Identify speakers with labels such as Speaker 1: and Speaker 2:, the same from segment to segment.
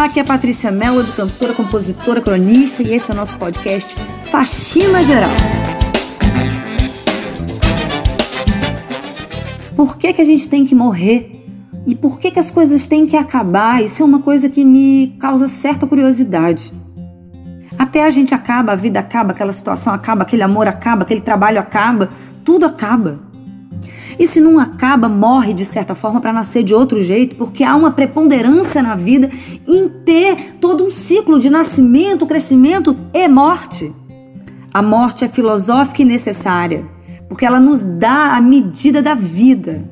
Speaker 1: Olá, aqui é a Patrícia Mello, cantora, compositora, cronista, e esse é o nosso podcast Faxina Geral. Por que, que a gente tem que morrer? E por que, que as coisas têm que acabar? Isso é uma coisa que me causa certa curiosidade. Até a gente acaba, a vida acaba, aquela situação acaba, aquele amor acaba, aquele trabalho acaba, tudo acaba. E se não acaba, morre de certa forma para nascer de outro jeito, porque há uma preponderância na vida em ter todo um ciclo de nascimento, crescimento e morte. A morte é filosófica e necessária, porque ela nos dá a medida da vida.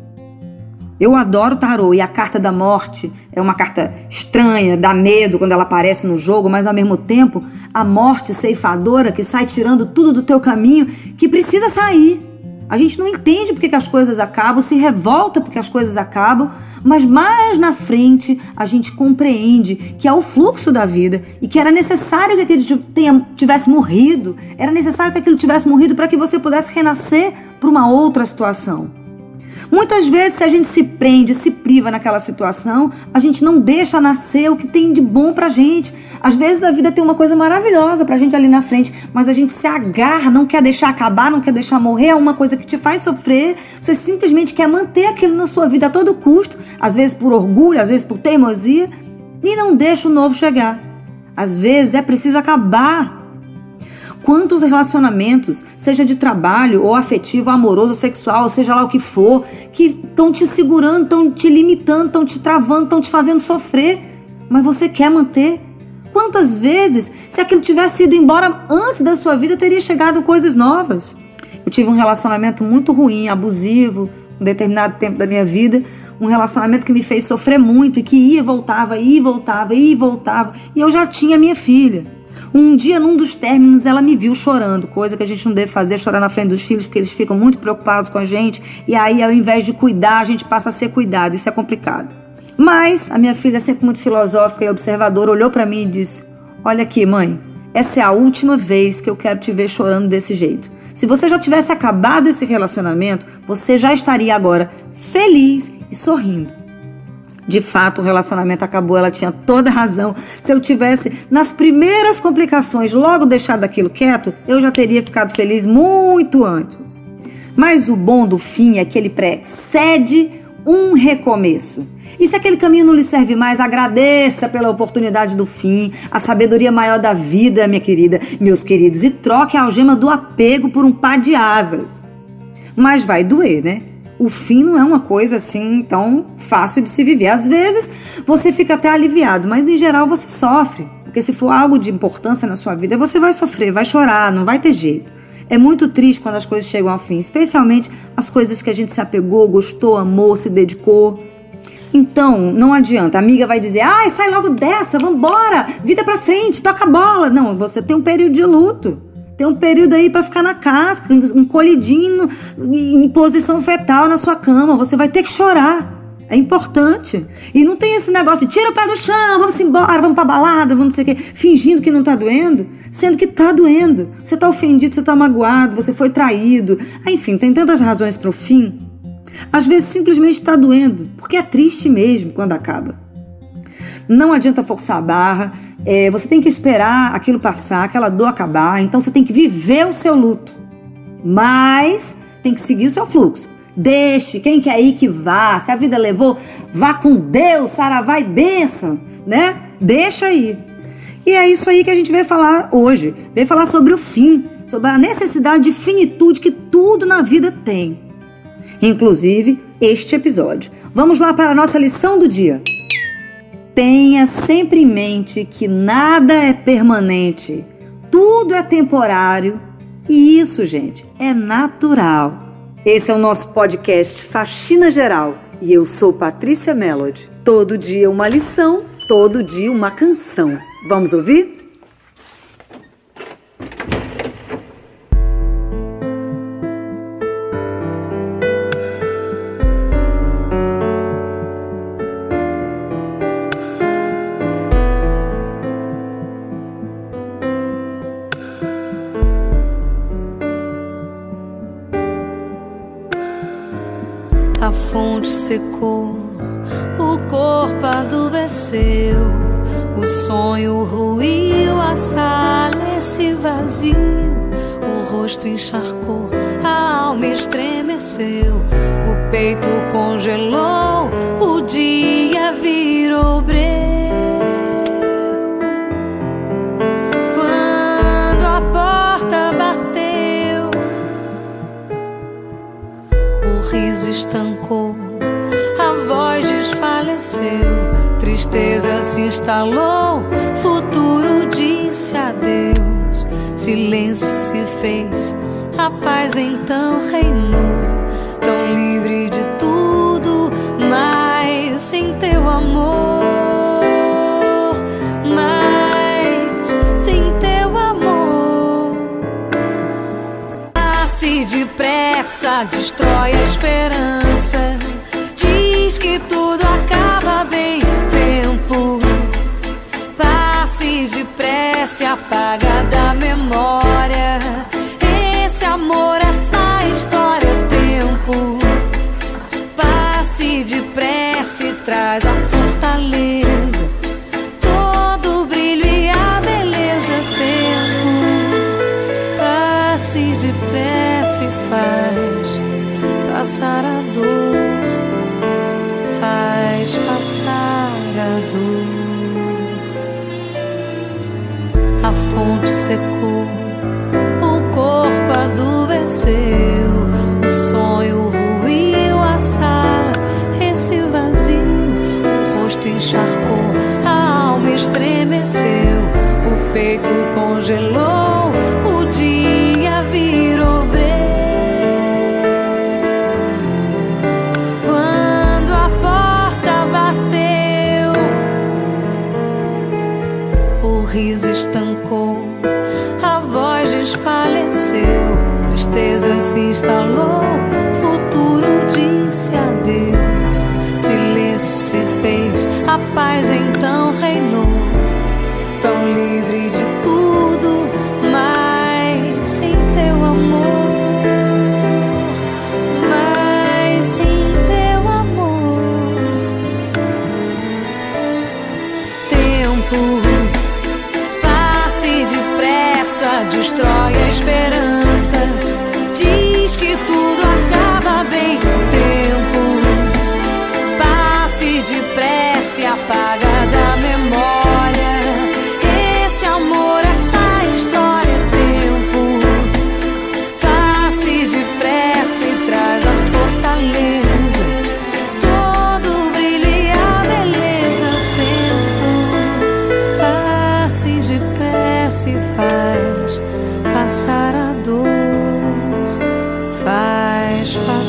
Speaker 1: Eu adoro tarô e a carta da morte é uma carta estranha, dá medo quando ela aparece no jogo, mas ao mesmo tempo, a morte ceifadora que sai tirando tudo do teu caminho que precisa sair. A gente não entende porque que as coisas acabam, se revolta porque as coisas acabam, mas mais na frente a gente compreende que é o fluxo da vida e que era necessário que tenha, tivesse morrido, era necessário que aquilo tivesse morrido para que você pudesse renascer para uma outra situação. Muitas vezes, se a gente se prende, se priva naquela situação, a gente não deixa nascer o que tem de bom pra gente. Às vezes a vida tem uma coisa maravilhosa pra gente ali na frente, mas a gente se agarra, não quer deixar acabar, não quer deixar morrer, é uma coisa que te faz sofrer. Você simplesmente quer manter aquilo na sua vida a todo custo, às vezes por orgulho, às vezes por teimosia, e não deixa o novo chegar. Às vezes é preciso acabar Quantos relacionamentos, seja de trabalho ou afetivo, amoroso, sexual, seja lá o que for, que estão te segurando, estão te limitando, estão te travando, estão te fazendo sofrer, mas você quer manter? Quantas vezes, se aquilo tivesse ido embora antes da sua vida, teria chegado coisas novas? Eu tive um relacionamento muito ruim, abusivo, um determinado tempo da minha vida, um relacionamento que me fez sofrer muito e que ia voltava, ia voltava, ia e voltava, e eu já tinha minha filha. Um dia, num dos términos, ela me viu chorando, coisa que a gente não deve fazer, chorar na frente dos filhos, porque eles ficam muito preocupados com a gente. E aí, ao invés de cuidar, a gente passa a ser cuidado. Isso é complicado. Mas a minha filha, sempre muito filosófica e observadora, olhou para mim e disse: Olha aqui, mãe, essa é a última vez que eu quero te ver chorando desse jeito. Se você já tivesse acabado esse relacionamento, você já estaria agora feliz e sorrindo. De fato, o relacionamento acabou, ela tinha toda razão. Se eu tivesse, nas primeiras complicações, logo deixado aquilo quieto, eu já teria ficado feliz muito antes. Mas o bom do fim é que ele precede um recomeço. E se aquele caminho não lhe serve mais, agradeça pela oportunidade do fim, a sabedoria maior da vida, minha querida, meus queridos, e troque a algema do apego por um par de asas. Mas vai doer, né? O fim não é uma coisa assim tão fácil de se viver. Às vezes você fica até aliviado, mas em geral você sofre. Porque se for algo de importância na sua vida, você vai sofrer, vai chorar, não vai ter jeito. É muito triste quando as coisas chegam ao fim, especialmente as coisas que a gente se apegou, gostou, amou, se dedicou. Então, não adianta. A amiga vai dizer: ai, sai logo dessa, vambora, vida pra frente, toca a bola. Não, você tem um período de luto. Tem um período aí para ficar na casca, encolhidinho, em posição fetal na sua cama. Você vai ter que chorar. É importante. E não tem esse negócio de tira o pé do chão, vamos embora, vamos pra balada, vamos não sei o quê, fingindo que não tá doendo, sendo que tá doendo. Você tá ofendido, você tá magoado, você foi traído. Enfim, tem tantas razões para o fim. Às vezes simplesmente tá doendo, porque é triste mesmo quando acaba. Não adianta forçar a barra, é, você tem que esperar aquilo passar, aquela dor acabar, então você tem que viver o seu luto. Mas tem que seguir o seu fluxo. Deixe, quem quer ir que vá. Se a vida levou, vá com Deus, saravá e bênção, né? Deixa aí. E é isso aí que a gente veio falar hoje. Veio falar sobre o fim, sobre a necessidade de finitude que tudo na vida tem. Inclusive este episódio. Vamos lá para a nossa lição do dia. Tenha sempre em mente que nada é permanente, tudo é temporário e isso, gente, é natural. Esse é o nosso podcast Faxina Geral e eu sou Patrícia Melody. Todo dia uma lição, todo dia uma canção. Vamos ouvir?
Speaker 2: A fonte secou, o corpo adoeceu,
Speaker 1: O sonho ruiu, a sala esse vazio. O rosto encharcou, a alma estremeceu. O peito congelou, estancou, a voz desfaleceu tristeza se instalou, futuro disse adeus, silêncio se fez, a paz então reinou, tão livre de tudo, mas sem teu amor, mas sem teu amor, passe depressa, destrói a esperança, tudo acaba bem se apaga da memória. Esse amor, essa história, tempo. Passe depressa e traz a fortaleza. Todo o brilho e a beleza, tempo. Passe depressa e faz passar a dor. A fonte secou, o corpo adoeceu, o sonho ruiu, a sala, esse vazio, o rosto encharcou, a alma estremeceu, o peito congelou, riso estancou, a voz desfaleceu, tristeza se instalou, futuro disse adeus, silêncio se fez, a paz em faz passar a dor, faz passar.